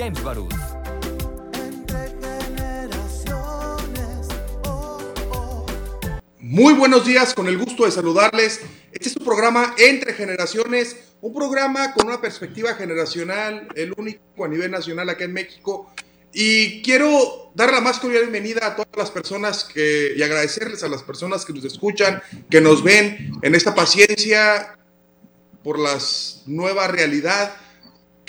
James Barús. Muy buenos días, con el gusto de saludarles. Este es un programa Entre Generaciones, un programa con una perspectiva generacional, el único a nivel nacional acá en México. Y quiero dar la más cordial bienvenida a todas las personas que, y agradecerles a las personas que nos escuchan, que nos ven en esta paciencia por la nueva realidad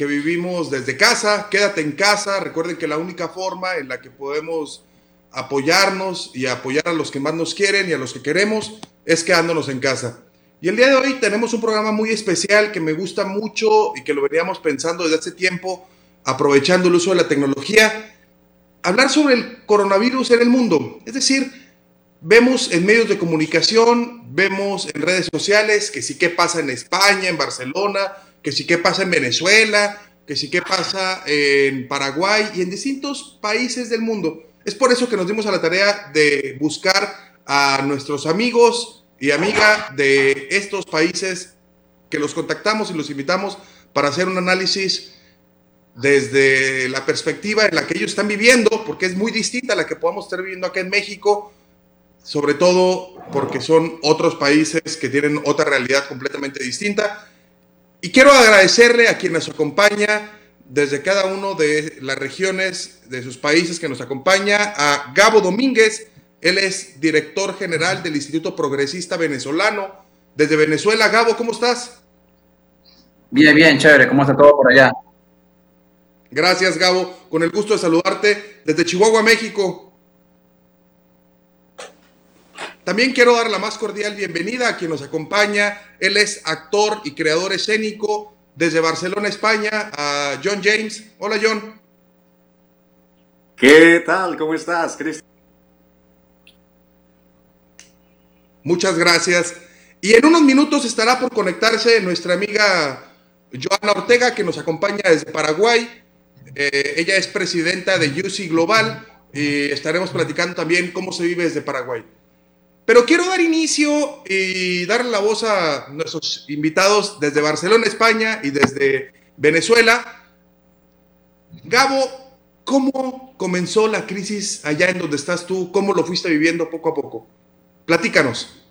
que vivimos desde casa. Quédate en casa. Recuerden que la única forma en la que podemos apoyarnos y apoyar a los que más nos quieren y a los que queremos es quedándonos en casa. Y el día de hoy tenemos un programa muy especial que me gusta mucho y que lo veníamos pensando desde hace tiempo aprovechando el uso de la tecnología, hablar sobre el coronavirus en el mundo. Es decir, vemos en medios de comunicación, vemos en redes sociales que sí qué pasa en España, en Barcelona, que sí qué pasa en Venezuela, que sí qué pasa en Paraguay y en distintos países del mundo. Es por eso que nos dimos a la tarea de buscar a nuestros amigos y amigas de estos países que los contactamos y los invitamos para hacer un análisis desde la perspectiva en la que ellos están viviendo, porque es muy distinta a la que podamos estar viviendo acá en México, sobre todo porque son otros países que tienen otra realidad completamente distinta. Y quiero agradecerle a quien nos acompaña desde cada uno de las regiones de sus países que nos acompaña, a Gabo Domínguez, él es director general del Instituto Progresista Venezolano. Desde Venezuela, Gabo, ¿cómo estás? Bien, bien, chévere, ¿cómo está todo por allá? Gracias, Gabo. Con el gusto de saludarte desde Chihuahua, México. También quiero dar la más cordial bienvenida a quien nos acompaña. Él es actor y creador escénico desde Barcelona, España, a John James. Hola, John. ¿Qué tal? ¿Cómo estás, Cristian? Muchas gracias. Y en unos minutos estará por conectarse nuestra amiga Joana Ortega, que nos acompaña desde Paraguay. Eh, ella es presidenta de UC Global y estaremos platicando también cómo se vive desde Paraguay. Pero quiero dar inicio y darle la voz a nuestros invitados desde Barcelona, España y desde Venezuela. Gabo, ¿cómo comenzó la crisis allá en donde estás tú? ¿Cómo lo fuiste viviendo poco a poco? Platícanos.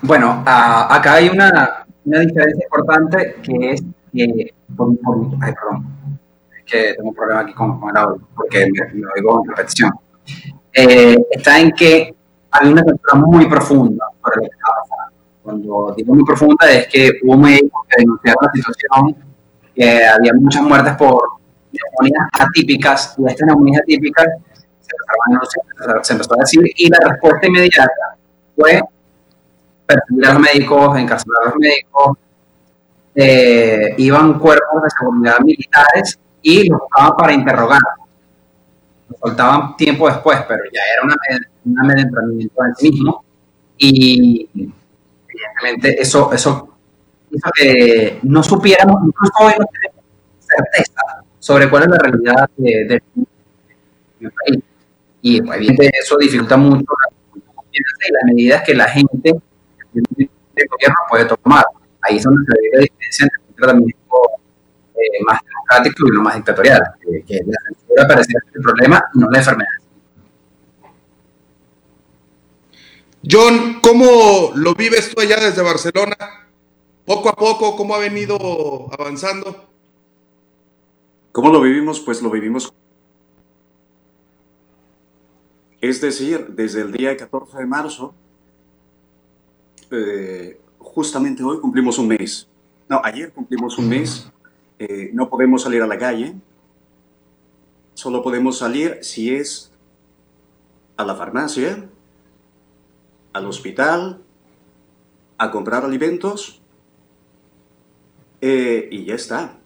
Bueno, acá hay una, una, diferencia importante que es que, por, por, ay, perdón, que tengo un problema aquí con, el audio, porque me, oigo en repetición, eh, está en que hay una cultura muy profunda por lo que estaba pasando. Cuando digo muy profunda es que hubo médicos que denunciaron la situación, que había muchas muertes por neumonías atípicas, y estas neumonías atípicas se, empezó a decir, y la respuesta inmediata fue perseguir a los médicos, encarcelar a los médicos, eh, iban cuerpos de seguridad militares y los buscaban para interrogar. Los soltaban tiempo después, pero ya era una, un amedrentamiento en sí mismo y evidentemente eso, eso hizo que no supiéramos, incluso hoy no tenemos certeza sobre cuál es la realidad de, país. Y evidentemente eso dificulta mucho y las medidas que la gente del gobierno puede tomar. Ahí es donde se ve la diferencia entre un tratamiento eh, más democrático y uno más dictatorial, que, que la censura el problema y no la enfermedad. John, ¿cómo lo vives tú allá desde Barcelona? Poco a poco, ¿cómo ha venido avanzando? ¿Cómo lo vivimos? Pues lo vivimos. Es decir, desde el día 14 de marzo, eh, justamente hoy cumplimos un mes. No, ayer cumplimos un mes. Eh, no podemos salir a la calle. Solo podemos salir si es a la farmacia, al hospital, a comprar alimentos eh, y ya está.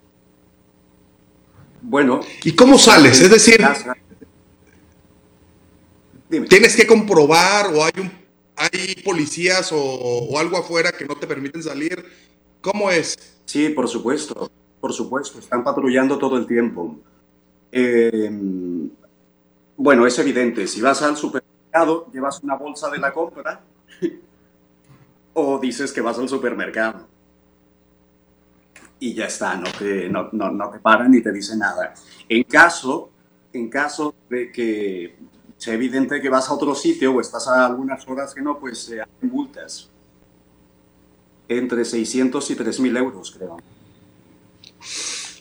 Bueno. ¿Y cómo sales? Es decir, ¿tienes que comprobar o hay, un, hay policías o, o, algo afuera que no te permiten salir? ¿Cómo es? Sí, por supuesto, por supuesto, están patrullando todo el tiempo. Eh, bueno, es evidente, si vas al llevas una bolsa de la compra o dices que vas al supermercado. y ya está, no te, no, no, no te paran ni te dicen nada. En caso, en caso de que sea evidente que vas a otro sitio o estás a algunas horas que no, pues se hacen multas. Entre 600 y 3.000 euros, creo.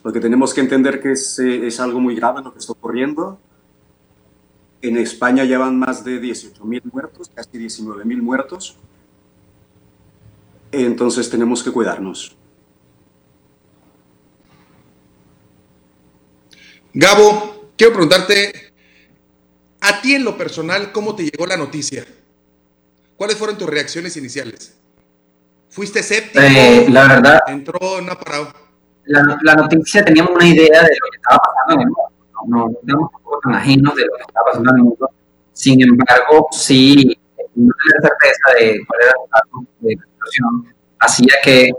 Porque tenemos que entender que es, eh, es algo muy grave lo que está ocurriendo. En España llevan más de 18.000 muertos, casi 19.000 muertos. Entonces tenemos que cuidarnos. Gabo, quiero preguntarte, a ti en lo personal, ¿cómo te llegó la noticia? ¿Cuáles fueron tus reacciones iniciales? ¿Fuiste escéptico? Eh, la verdad. ¿Entró en una parada? La, la, noticia teníamos una idea de lo que estaba pasando en el mundo. No, estamos tan ajenos de lo que estaba pasando en el mundo. Sin embargo, sí, no tenía certeza de cuál era el estatus de la situación. Hacía que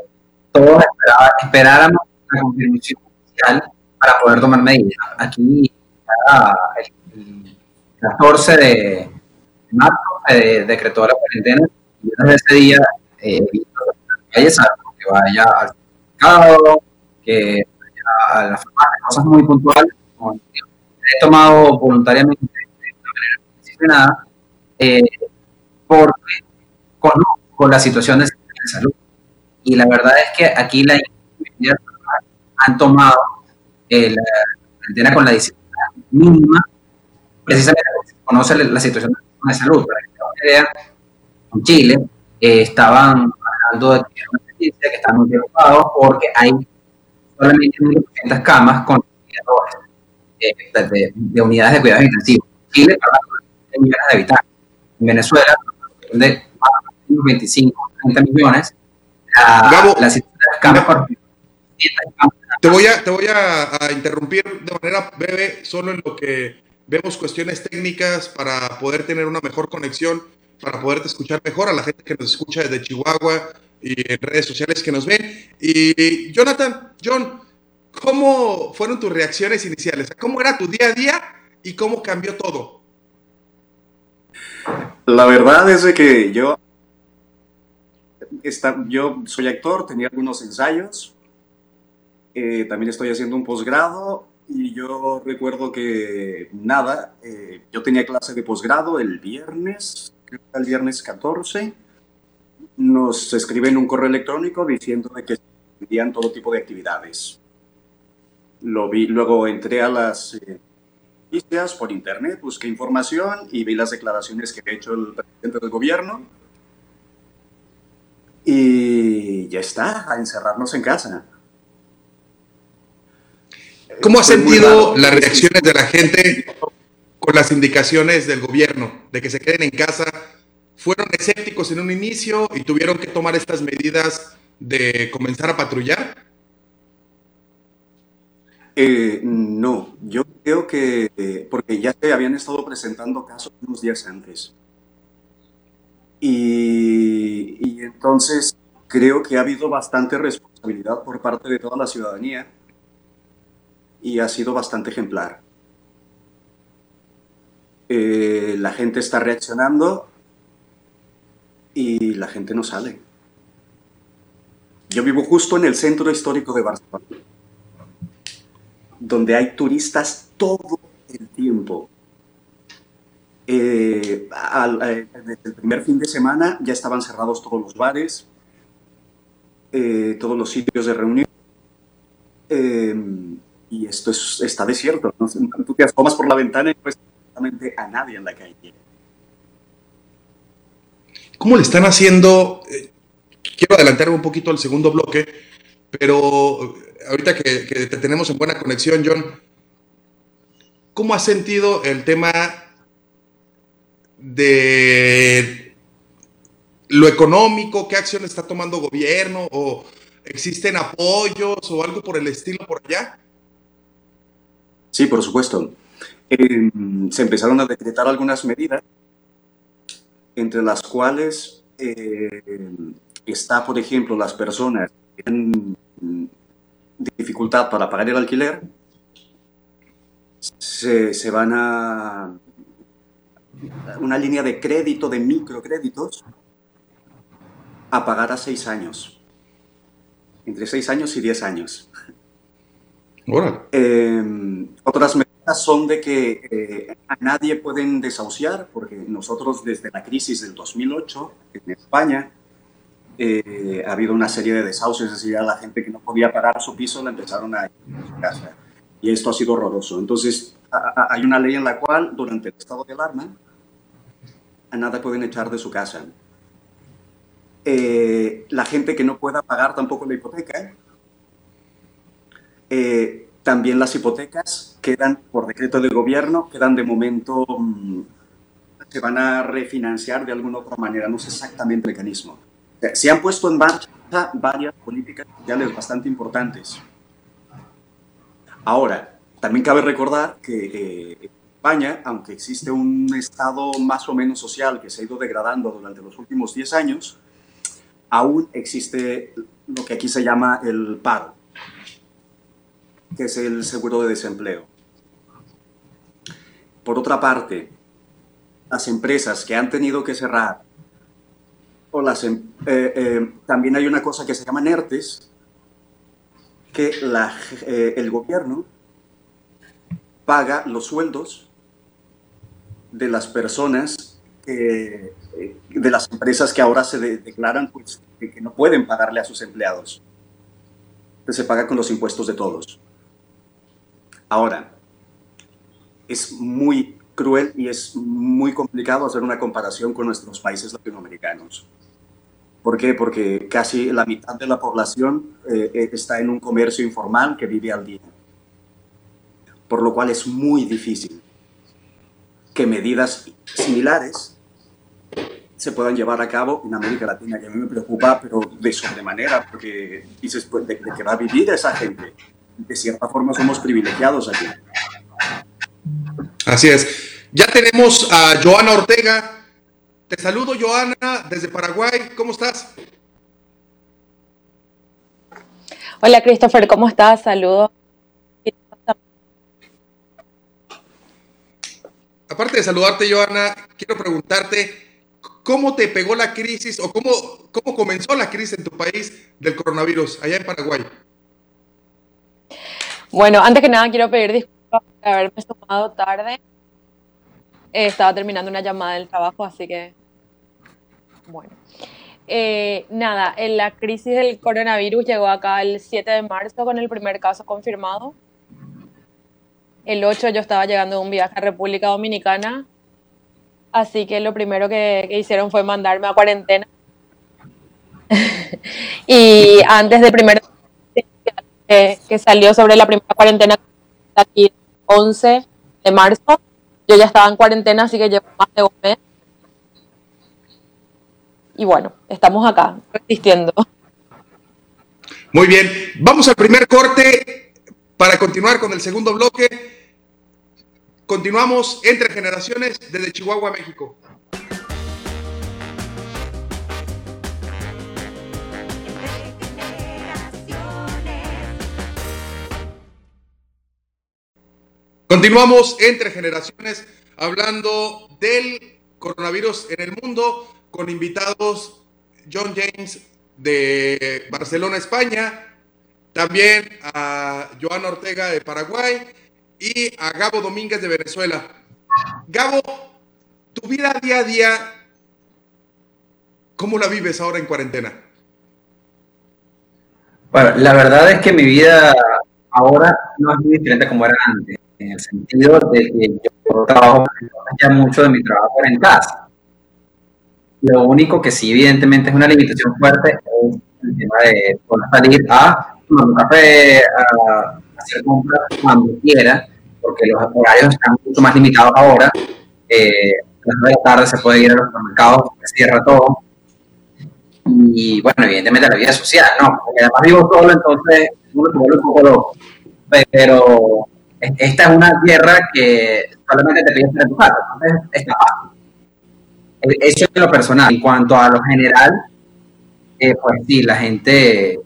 todos esperaba, esperáramos la confirmación oficial para poder tomar medidas. Aquí, el 14 de marzo, se decretó la cuarentena y desde ese día eh, visto calles que vaya al mercado, que vaya a la farmacia, cosas muy puntuales. He tomado voluntariamente de manera disciplinada eh, porque conozco la situación de salud. Y la verdad es que aquí la han tomado eh, la con la disciplina mínima, precisamente porque conoce la situación de salud. Para en Chile eh, estaban hablando de que una están muy preocupados porque hay solamente 1.800 camas con eh, de, de, unidades de cuidados intensivos. Chile, para millones de habitantes. En Venezuela, de 25, 30 millones, la, Gabo, la de por te voy, a, te voy a, a, interrumpir de manera breve, solo en lo que vemos cuestiones técnicas para poder tener una mejor conexión, para poderte escuchar mejor a la gente que nos escucha desde Chihuahua y en redes sociales que nos ven. Y Jonathan, John, ¿cómo fueron tus reacciones iniciales? ¿Cómo era tu día a día y cómo cambió todo? La verdad es que yo, está, yo soy actor, tenía algunos ensayos, eh, también estoy haciendo un posgrado y yo recuerdo que nada, eh, yo tenía clase de posgrado el viernes, creo que el viernes 14, nos escriben un correo electrónico diciendo de que se todo tipo de actividades. Lo vi, luego entré a las eh, noticias por internet, busqué información y vi las declaraciones que ha hecho el presidente del gobierno. Y ya está, a encerrarnos en casa. ¿Cómo has sentido las reacciones de la gente con las indicaciones del gobierno de que se queden en casa? ¿Fueron escépticos en un inicio y tuvieron que tomar estas medidas de comenzar a patrullar? Eh, no, yo creo que eh, porque ya se habían estado presentando casos unos días antes. Y, entonces creo que ha habido bastante responsabilidad por parte de toda la ciudadanía y ha sido bastante ejemplar. Eh, la gente está reaccionando y la gente no sale. Yo vivo justo en el centro histórico de Barcelona donde hay turistas todo el tiempo. Eh, al, eh, desde el primer fin de semana ya estaban cerrados todos los bares, eh, todos los sitios de reunión. Em, y esto es, está desierto. ¿no? Tú te asomas por la ventana y absolutamente a nadie en la calle. ¿Cómo le están haciendo? Eh, quiero adelantarme un poquito al segundo bloque, pero ahorita que, te tenemos en buena conexión, John, ¿cómo has sentido el tema de lo económico? ¿Qué acción está tomando gobierno? ¿O existen apoyos o algo por el estilo por allá? Sí, por supuesto. Eh, se empezaron a decretar algunas medidas, entre las cuales eh, está, por ejemplo, las personas que tienen dificultad para pagar el alquiler, se, se, van a una línea de crédito, de microcréditos, a pagar a seis años. entre 6 años y 10 años. Bueno. Eh, otras medidas son de que eh, a nadie pueden desahuciar, porque nosotros desde la crisis del 2008 en España eh, ha habido una serie de desahucios, es decir, a la gente que no podía pagar su piso la empezaron a ir a su casa. Y esto ha sido horroroso. Entonces, hay una ley en la cual durante el estado de alarma a nada pueden echar de su casa. la gente que no pueda pagar tampoco la hipoteca, eh, también las hipotecas quedan, por decreto del gobierno, quedan de momento, mm, se van a refinanciar de alguna otra manera, no sé exactamente el mecanismo. Eh, se han puesto en marcha varias políticas sociales bastante importantes. Ahora, también cabe recordar que eh, España, aunque existe un estado más o menos social que se ha ido degradando durante los últimos 10 años, aún existe lo que aquí se llama el paro que es el seguro de desempleo. Por otra parte, las empresas que han tenido que cerrar, em, eh, eh, también hay una cosa que se llama NERTES, que eh, el gobierno paga los sueldos de las personas, de las empresas que ahora se declaran pues, que no pueden pagarle a sus empleados. Entonces se paga con los impuestos de todos. Ahora, es muy cruel y es muy complicado hacer una comparación con nuestros países latinoamericanos. ¿Por qué? Porque casi la mitad de la población eh, eh, está en un comercio informal que vive al día. Por lo cual es muy difícil que medidas similares se puedan llevar a cabo en América Latina, que a mí me preocupa, pero de sobremanera, porque dices, pues, ¿de, de qué va a vivir esa gente? de cierta forma somos privilegiados aquí. Así es. Ya tenemos a Joana Ortega. Te saludo, Joana, desde Paraguay. ¿Cómo estás? Hola, Christopher, ¿cómo estás? Saludos. Aparte de saludarte, Joana, quiero preguntarte, ¿cómo te pegó la crisis o cómo, cómo comenzó la crisis en tu país del coronavirus allá en Paraguay? Bueno, antes que nada quiero pedir disculpas por haberme tomado tarde. Eh, estaba terminando una llamada del trabajo, así que bueno. Eh, nada, en la crisis del coronavirus llegó acá el 7 de marzo con el primer caso confirmado. El 8 yo estaba llegando de un viaje a República Dominicana, así que lo primero que, que hicieron fue mandarme a cuarentena. y antes de primero que salió sobre la primera cuarentena aquí 11 de marzo. Yo ya estaba en cuarentena, así que llevo más de un mes. Y bueno, estamos acá, resistiendo. Muy bien, vamos al primer corte para continuar con el segundo bloque. Continuamos entre generaciones desde Chihuahua, México. Continuamos entre generaciones hablando del coronavirus en el mundo con invitados John James de Barcelona, España, también a Joan Ortega de Paraguay y a Gabo Domínguez de Venezuela. Gabo, tu vida día a día, ¿cómo la vives ahora en cuarentena? Bueno, la verdad es que mi vida ahora no es muy diferente como era antes en el sentido de que yo trabajo ya mucho de mi trabajo en casa. Lo único que sí, evidentemente, es una limitación fuerte es el tema de poder salir a tomar un café, a hacer compras cuando quiera, porque los horarios están mucho más limitados ahora. Eh, a las de la tarde se puede ir a los supermercados, se cierra todo. Y bueno, evidentemente la vida social, ¿no? Porque además vivo solo, entonces uno se vuelve un poco loco. Pero esta es una tierra que solamente te pide en tu casa, entonces está fácil. E, eso es lo personal. En cuanto a lo general, eh, pues sí, la gente. Eh,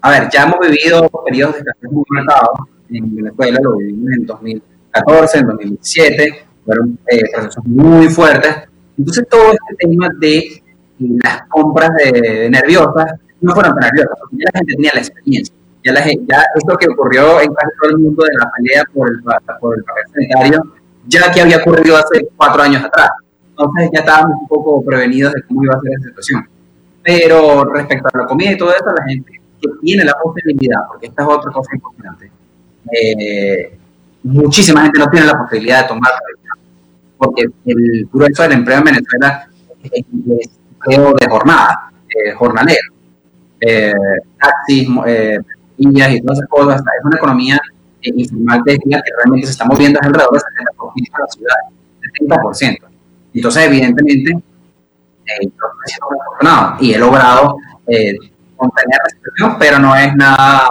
a ver, ya hemos vivido periodos de escasez muy marcados en Venezuela, lo vivimos en 2014, en 2017, fueron eh, procesos muy fuertes. Entonces, todo este tema de las compras de, nerviosas no fueron tan nerviosas, porque ya la gente tenía la experiencia. Ya, la, ya esto que ocurrió en casi todo el mundo de la pelea por el, por el papel sanitario, ya que había ocurrido hace cuatro años atrás. Entonces ya estábamos un poco prevenidos de cómo iba a ser esa situación. Pero respecto a la comida y todo eso, la gente que tiene la posibilidad, porque esta es otra cosa importante, eh, muchísima gente no tiene la posibilidad de tomar, porque el grueso del empleo en Venezuela es, de jornada, eh, jornalero, eh, taxis, eh, y todas esas cosas. Es una economía eh, informal de que realmente se está moviendo alrededor del 70% de la ciudad, 70%. Entonces, evidentemente, eh, yo y he logrado eh, contener la situación, pero no es nada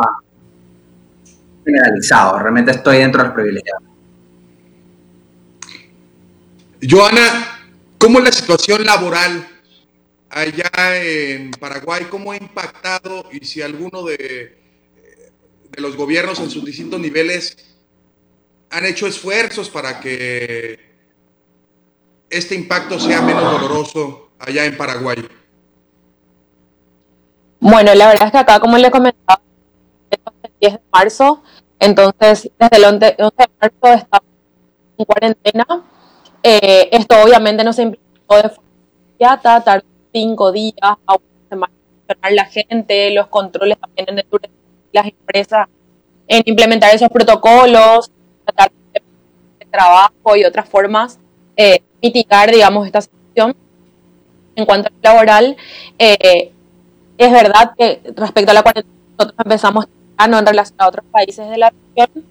generalizado. Realmente estoy dentro de los privilegiados. Joana, ¿cómo es la situación laboral allá en Paraguay? ¿Cómo ha impactado y si alguno de, los gobiernos en sus distintos niveles han hecho esfuerzos para que este impacto sea menos doloroso allá en Paraguay? Bueno, la verdad es que acá, como le comentaba, el 10 de marzo, entonces desde el 11 de marzo estamos en cuarentena. Eh, esto obviamente no se implementó de forma inmediata, tardó cinco días a una semana la gente, los controles también en el las empresas en implementar esos protocolos, tratar de trabajo y otras formas, eh, mitigar, digamos, esta situación. En cuanto al laboral, eh, es verdad que respecto a la cuarentena nosotros empezamos a no en relación a otros países de la región,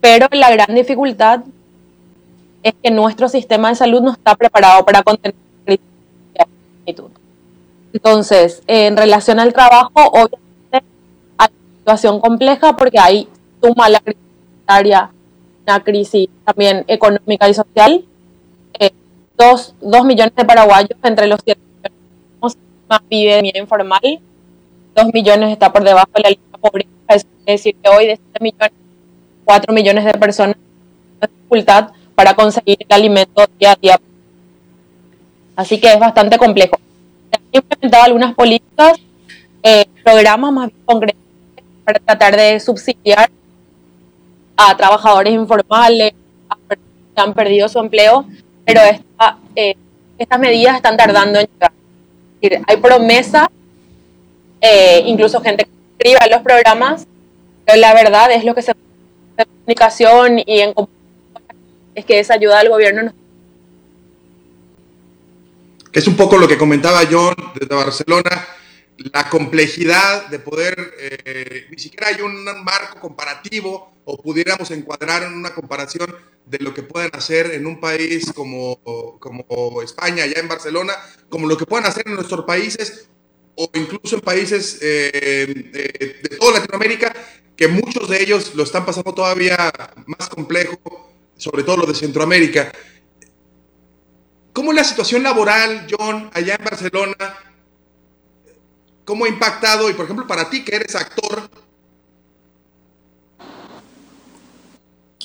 pero la gran dificultad es que nuestro sistema de salud no está preparado para contener la crisis Entonces, en relación al trabajo, obviamente situación compleja porque hay suma la crisis una crisis también económica y social. Eh, dos, dos, millones de paraguayos entre los siete millones más vive de informal. Dos millones está por debajo de la línea pobreza. Es decir, que hoy de 7 millones, 4 millones de personas tienen dificultad para conseguir el alimento día a día. Así que es bastante complejo. Se han implementado algunas políticas, eh, programas más concretos para tratar de subsidiar a trabajadores informales, a que han perdido su empleo, pero esta, eh, estas medidas están tardando en llegar. hay promesa, eh, incluso gente que escribe los programas, pero la verdad es lo que se en comunicación y en es que esa ayuda del gobierno no es un poco lo que comentaba John desde Barcelona, la complejidad de poder, eh, ni siquiera hay un marco comparativo o pudiéramos encuadrar en una comparación de lo que pueden hacer en un país como, como España, allá en Barcelona, como lo que pueden hacer en nuestros países o incluso en países eh, de, de, toda Latinoamérica, que muchos de ellos lo están pasando todavía más complejo, sobre todo lo de Centroamérica. ¿Cómo es la situación laboral, John, allá en Barcelona? ¿Cómo ha impactado? Y por ejemplo, para ti que eres actor,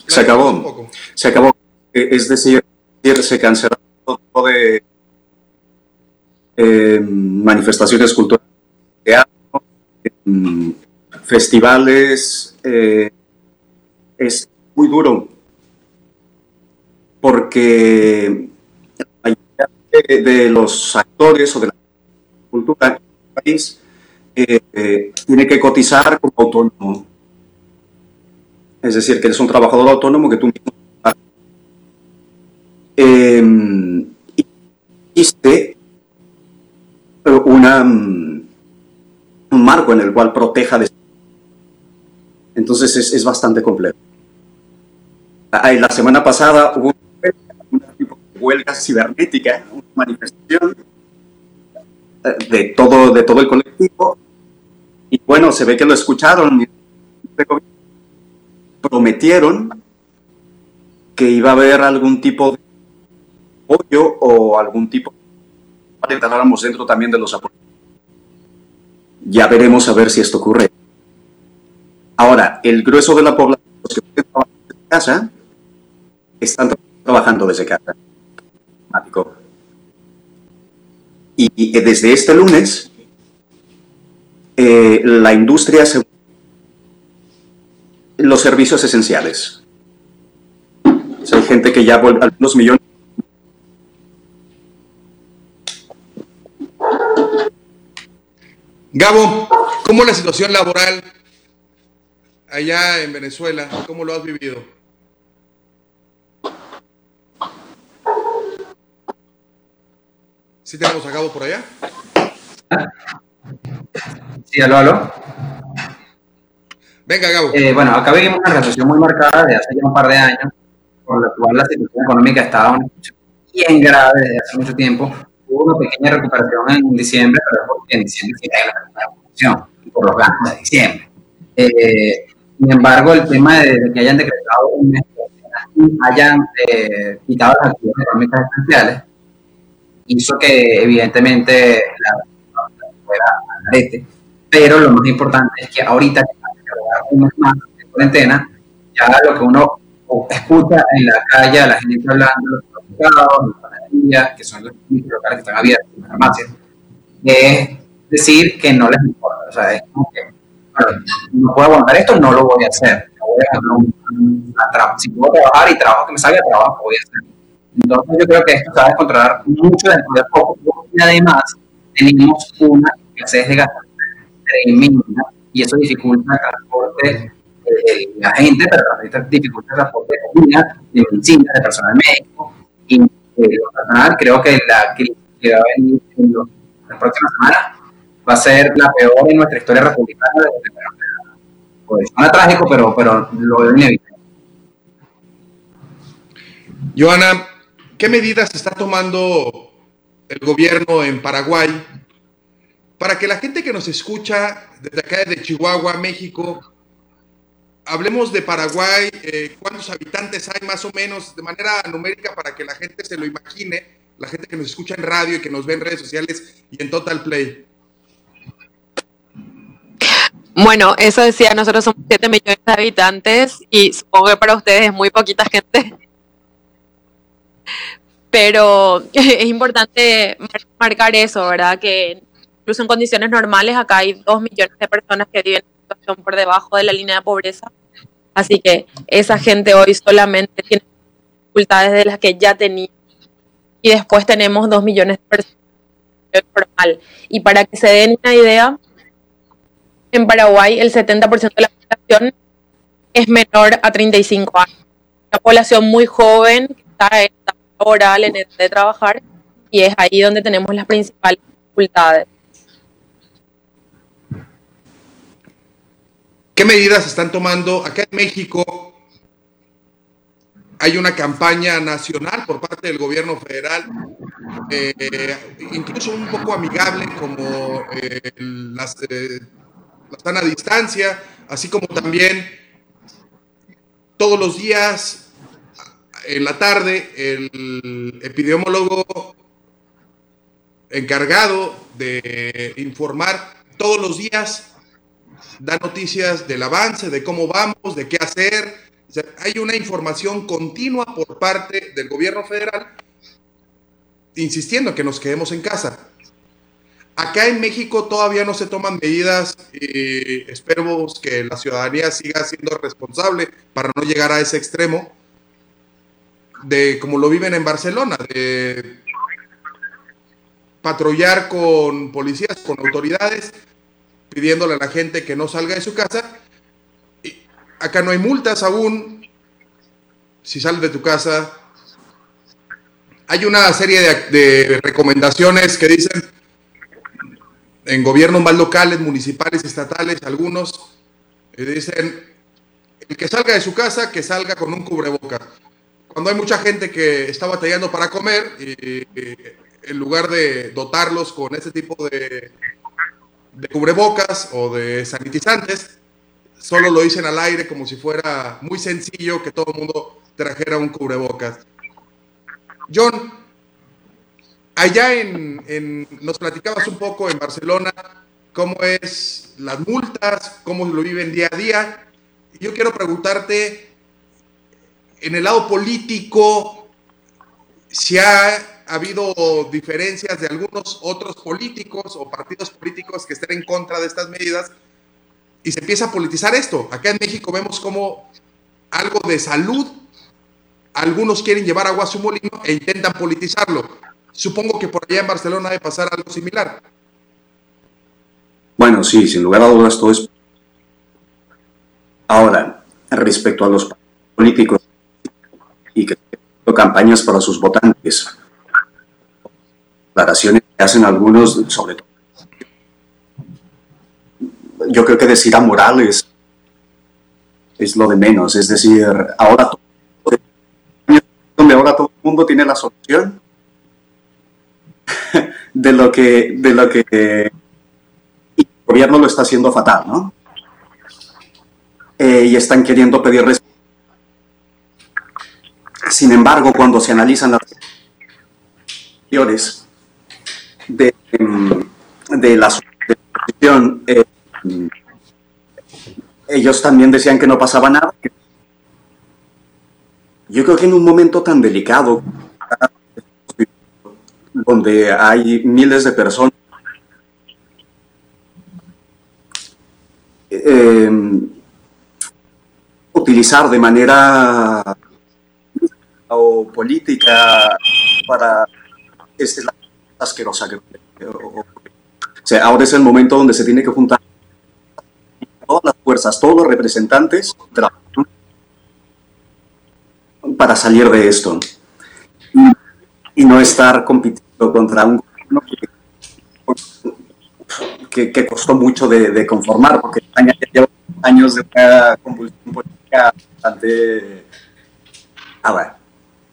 Se acabó. Se acabó. Eh, es decir, se cancelaron todo de eh, manifestaciones culturales, eh, festivales. Eh, es muy duro porque la mayoría de, de los actores o de la cultura país eh, tiene que cotizar como autónomo es decir, que eres un trabajador autónomo que tú mismo... Eh, existe una, mm, un marco en el cual proteja de... Entonces es, es bastante complejo. La semana pasada hubo una huelga cibernética, una manifestación eh, de todo, de todo el colectivo. Y bueno, se ve que lo escucharon prometieron que iba a haber algún tipo de apoyo o algún tipo entráramos dentro también de los apoyos. Ya veremos a ver si esto ocurre. Ahora, el grueso de la población, los que trabajan desde casa, están trabajando desde casa. Y, desde este lunes, eh, la industria, los servicios esenciales. hay gente que ya algunos millones. Gabo, ¿cómo la situación laboral allá en Venezuela? ¿Cómo lo has vivido? ¿Sí tenemos a Gabo por allá? Sí, aló, aló. Venga, Gabo. Eh, bueno, acá vivimos una recesión muy marcada desde hace ya un par de años, por la cual la situación económica estaba bien grave desde hace mucho tiempo. Hubo una pequeña recuperación en diciembre, pero porque en diciembre sí hay una recuperación, por los gastos de diciembre. Eh, sin embargo, el tema de, que hayan decretado un mes, hayan eh, quitado las actividades económicas esenciales, hizo que evidentemente la fuera al. Pero lo más importante es que ahorita un mes más de cuarentena, ya lo que uno escucha en la calle a la gente hablando, los supermercados, las panaderías, que son los locales que están abiertos, las farmacias, es decir que no les importa. O sea, es como que, bueno, no puedo aguantar esto, no lo voy a hacer. Voy a, si puedo trabajar y trabajo que me salga, trabajo voy a hacer. Entonces yo creo que esto se va a descontrolar mucho dentro de poco y además tenemos una escasez de gasolina tremenda y eso dificulta el transporte de la gente, pero dificulta el transporte de comida, de medicina, de personal médico y lo personal. Creo que la crisis que va a venir en las próximas semanas va a ser la peor en nuestra historia republicana desde pues, suena trágico, pero, pero lo veo inevitable. Joana, ¿Qué medidas está tomando el gobierno en Paraguay para que la gente que nos escucha desde acá, de Chihuahua, México, hablemos de Paraguay, eh, cuántos habitantes hay más o menos de manera numérica para que la gente se lo imagine, la gente que nos escucha en radio y que nos ve en redes sociales y en Total Play. Bueno, eso decía, nosotros somos 7 millones de habitantes y supongo que para ustedes es muy poquita gente pero es importante marcar eso, ¿verdad? Que incluso en condiciones normales acá hay dos millones de personas que viven en situación por debajo de la línea de pobreza. Así que esa gente hoy solamente tiene dificultades de las que ya tenía. Y después tenemos dos millones de personas formal. Y para que se den una idea, en Paraguay el 70% de la población es menor a 35 años. Una población muy joven que está en laboral, en el de trabajar, y es ahí donde tenemos las principales dificultades. ¿Qué medidas están tomando? Acá en México hay una campaña nacional por parte del gobierno federal, eh, incluso un poco amigable como eh, las, eh, la sana distancia, así como también todos los días en la tarde, el epidemiólogo encargado de informar todos los días da noticias del avance, de cómo vamos, de qué hacer. hay una información continua por parte del gobierno federal insistiendo en que nos quedemos en casa. Acá en México todavía no se toman medidas y esperemos que la ciudadanía siga siendo responsable para no llegar a ese extremo de como lo viven en Barcelona, de patrullar con policías, con autoridades, pidiéndole a la gente que no salga de su casa. Y acá no hay multas aún. Si sales de tu casa, hay una serie de, recomendaciones que dicen en gobiernos más locales, municipales, estatales, algunos, eh, dicen, el que salga de su casa, que salga con un cubreboca cuando hay mucha gente que está batallando para comer, y, en lugar de dotarlos con ese tipo de, de cubrebocas o de sanitizantes, solo lo dicen al aire como si fuera muy sencillo que todo el mundo trajera un cubrebocas. John, allá en, en, nos platicabas un poco en Barcelona cómo es las multas, cómo lo viven día a día. Yo quiero preguntarte en el lado político, si ha ha habido diferencias de algunos otros políticos o partidos políticos que estén en contra de estas medidas y se empieza a politizar esto. Acá en México vemos como algo de salud, algunos quieren llevar agua a su molino e intentan politizarlo. Supongo que por allá en Barcelona debe pasar algo similar. Bueno, sí, sin lugar a dudas todo es... Ahora, respecto a los políticos y que campañas para sus votantes, declaraciones que hacen algunos, sobre todo. Yo creo que decir a Morales es lo de menos, es decir, ahora donde ahora todo el mundo tiene la solución de lo que de lo que el gobierno lo está haciendo fatal, ¿no? Eh, y están queriendo pedir Sin embargo, cuando se analizan las de, de la eh, ellos también decían que no pasaba nada. Yo creo que en un momento tan delicado, donde hay miles de personas, eh, utilizar de manera o política para este, asquerosa que o, ahora es el momento donde se tiene que juntar todas las fuerzas, todos los representantes para salir de esto y, no estar compitiendo contra un gobierno que, costó mucho de, conformar, porque España lleva años de una convulsión política bastante... Ah,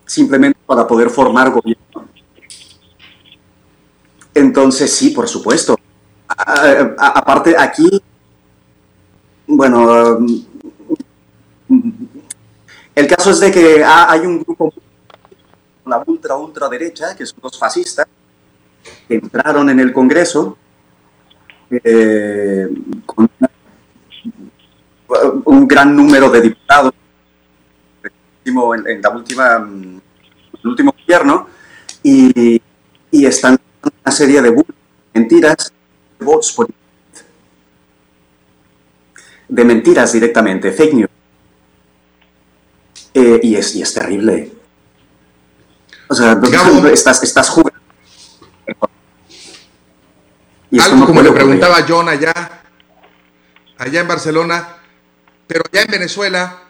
simplemente para poder formar gobierno entonces, sí, por supuesto. aparte, aquí, bueno, um, el caso es de que hay un grupo, la ultra, ultra derecha, que son los fascistas, que entraron en el Congreso eh, con un gran número de diputados en, la última, el último gobierno y, y están una serie de mentiras, bots de mentiras directamente, fake news. Eh, y, es, y es terrible. O sea, estás, estás jugando. Y algo como le preguntaba John allá, allá en Barcelona, pero ya en Venezuela,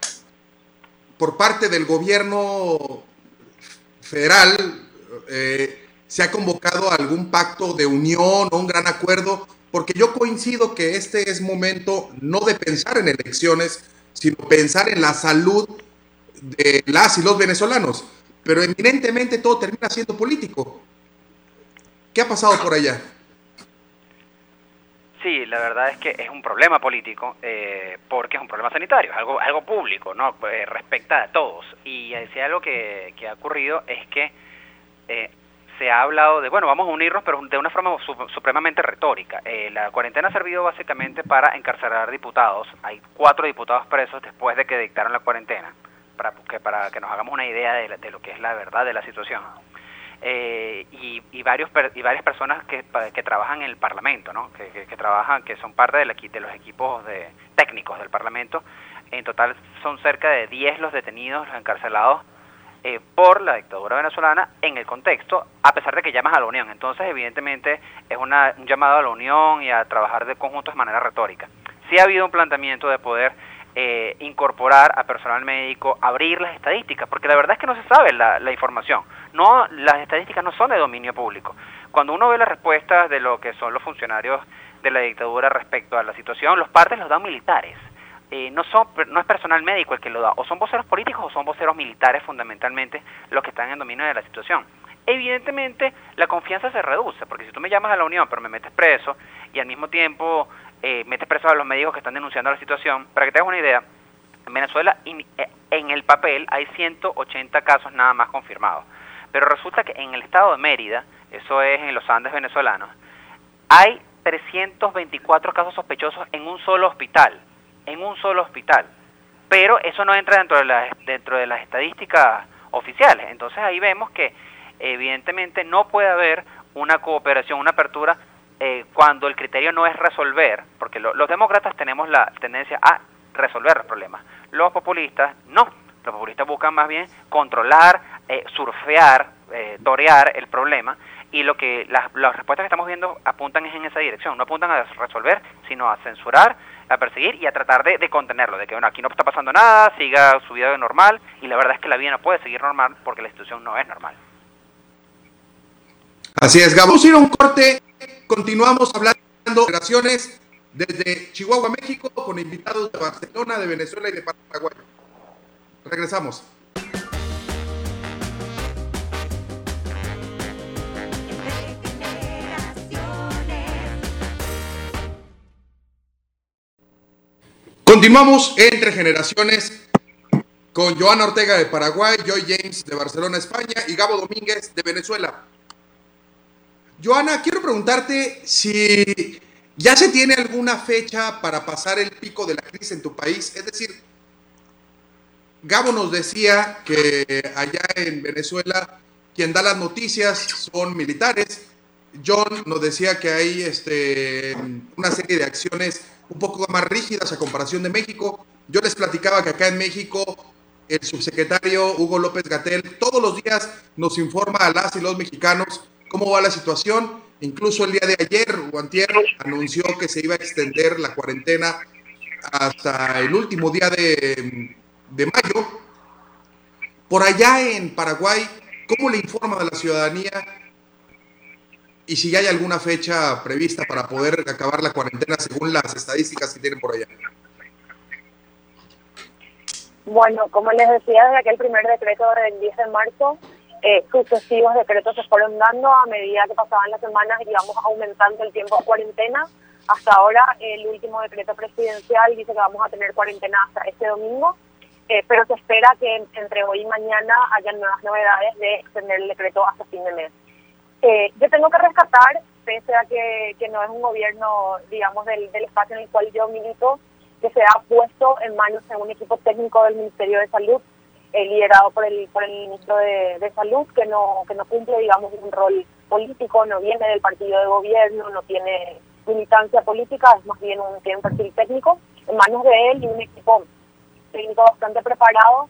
por parte del gobierno federal, eh, se ha convocado algún pacto de unión o un gran acuerdo, porque yo coincido que este es momento no de pensar en elecciones, sino pensar en la salud de las y los venezolanos. Pero eminentemente todo termina siendo político. ¿Qué ha pasado por allá? Sí, la verdad es que es un problema político eh, porque es un problema sanitario, algo, algo público, ¿no? Eh, respecta a todos. Y si algo que, que ha ocurrido es que eh, se ha hablado de, bueno, vamos a unirnos, pero de una forma supremamente retórica. Eh, la cuarentena ha servido básicamente para encarcelar diputados. Hay cuatro diputados presos después de que dictaron la cuarentena, para que, para que nos hagamos una idea de, lo que es la verdad de la situación. Eh, y, varios y varias personas que, que trabajan en el Parlamento, ¿no? que, que, trabajan, que son parte de, los equipos de, técnicos del Parlamento. En total son cerca de 10 los detenidos, los encarcelados eh, por la dictadura venezolana en el contexto, a pesar de que llamas a la unión. Entonces, evidentemente, es un llamado a la unión y a trabajar de conjunto de manera retórica. Sí ha habido un planteamiento de poder eh, incorporar a personal médico, abrir las estadísticas, porque la verdad es que no se sabe la, la información. No, las estadísticas no son de dominio público. Cuando uno ve las respuestas de lo que son los funcionarios de la dictadura respecto a la situación, los partes los dan militares. Eh, no, son, no es personal médico el que lo da, o son voceros políticos o son voceros militares fundamentalmente los que están en dominio de la situación. Evidentemente la confianza se reduce, porque si tú me llamas a la Unión pero me metes preso y al mismo tiempo eh, metes preso a los médicos que están denunciando la situación, para que te hagas una idea, en Venezuela eh, en el papel hay 180 casos nada más confirmados, pero resulta que en el estado de Mérida, eso es en los Andes venezolanos, hay 324 casos sospechosos en un solo hospital en un solo hospital. Pero eso no entra dentro de las, dentro de las estadísticas oficiales. Entonces ahí vemos que Evidentemente no puede haber una cooperación, una apertura eh, cuando el criterio no es resolver, porque los demócratas tenemos la tendencia a resolver los problemas. Los populistas no. Los populistas buscan más bien controlar, eh, surfear, eh, torear el problema y lo que las, respuestas que estamos viendo apuntan es en esa dirección, no apuntan a resolver, sino a censurar, a perseguir y a tratar de, contenerlo, de que bueno, aquí no está pasando nada, siga su vida de normal y la verdad es que la vida no puede seguir normal porque la institución no es normal. Así es, vamos a ir a un corte, continuamos hablando de relaciones desde Chihuahua, México, con invitados de Barcelona, de Venezuela y de Paraguay. Regresamos. Continuamos entre generaciones con Joana Ortega de Paraguay, Joy James de Barcelona, España y Gabo Domínguez de Venezuela. Joana, quiero preguntarte si ya se tiene alguna fecha para pasar el pico de la crisis en tu país. Es decir, Gabo nos decía que allá en Venezuela quien da las noticias son militares. John nos decía que hay este, una serie de acciones un poco más rígidas a comparación de México. Yo les platicaba que acá en México el subsecretario Hugo López Gatel todos los días nos informa a las y los mexicanos cómo va la situación. Incluso el día de ayer, Guantier anunció que se iba a extender la cuarentena hasta el último día de, de mayo. Por allá en Paraguay, ¿cómo le informa a la ciudadanía y si hay alguna fecha prevista para poder acabar la cuarentena según las estadísticas que tienen por allá. Bueno, como les decía, desde aquel primer decreto del 10 de marzo, eh, sucesivos decretos se fueron dando a medida que pasaban las semanas y íbamos aumentando el tiempo de cuarentena. Hasta ahora, el último decreto presidencial dice que vamos a tener cuarentena hasta este domingo, eh, pero se espera que entre hoy y mañana haya nuevas novedades de extender el decreto hasta fin de mes. Eh, yo tengo que rescatar, pese a que, que no es un gobierno, digamos, del, del, espacio en el cual yo milito, que se ha puesto en manos de un equipo técnico del Ministerio de Salud, liderado por el, por el ministro de, de, Salud, que no, que no cumple, digamos, un rol político, no viene del partido de gobierno, no tiene militancia política, es más bien un, tiene un perfil técnico, en manos de él y un equipo técnico bastante preparado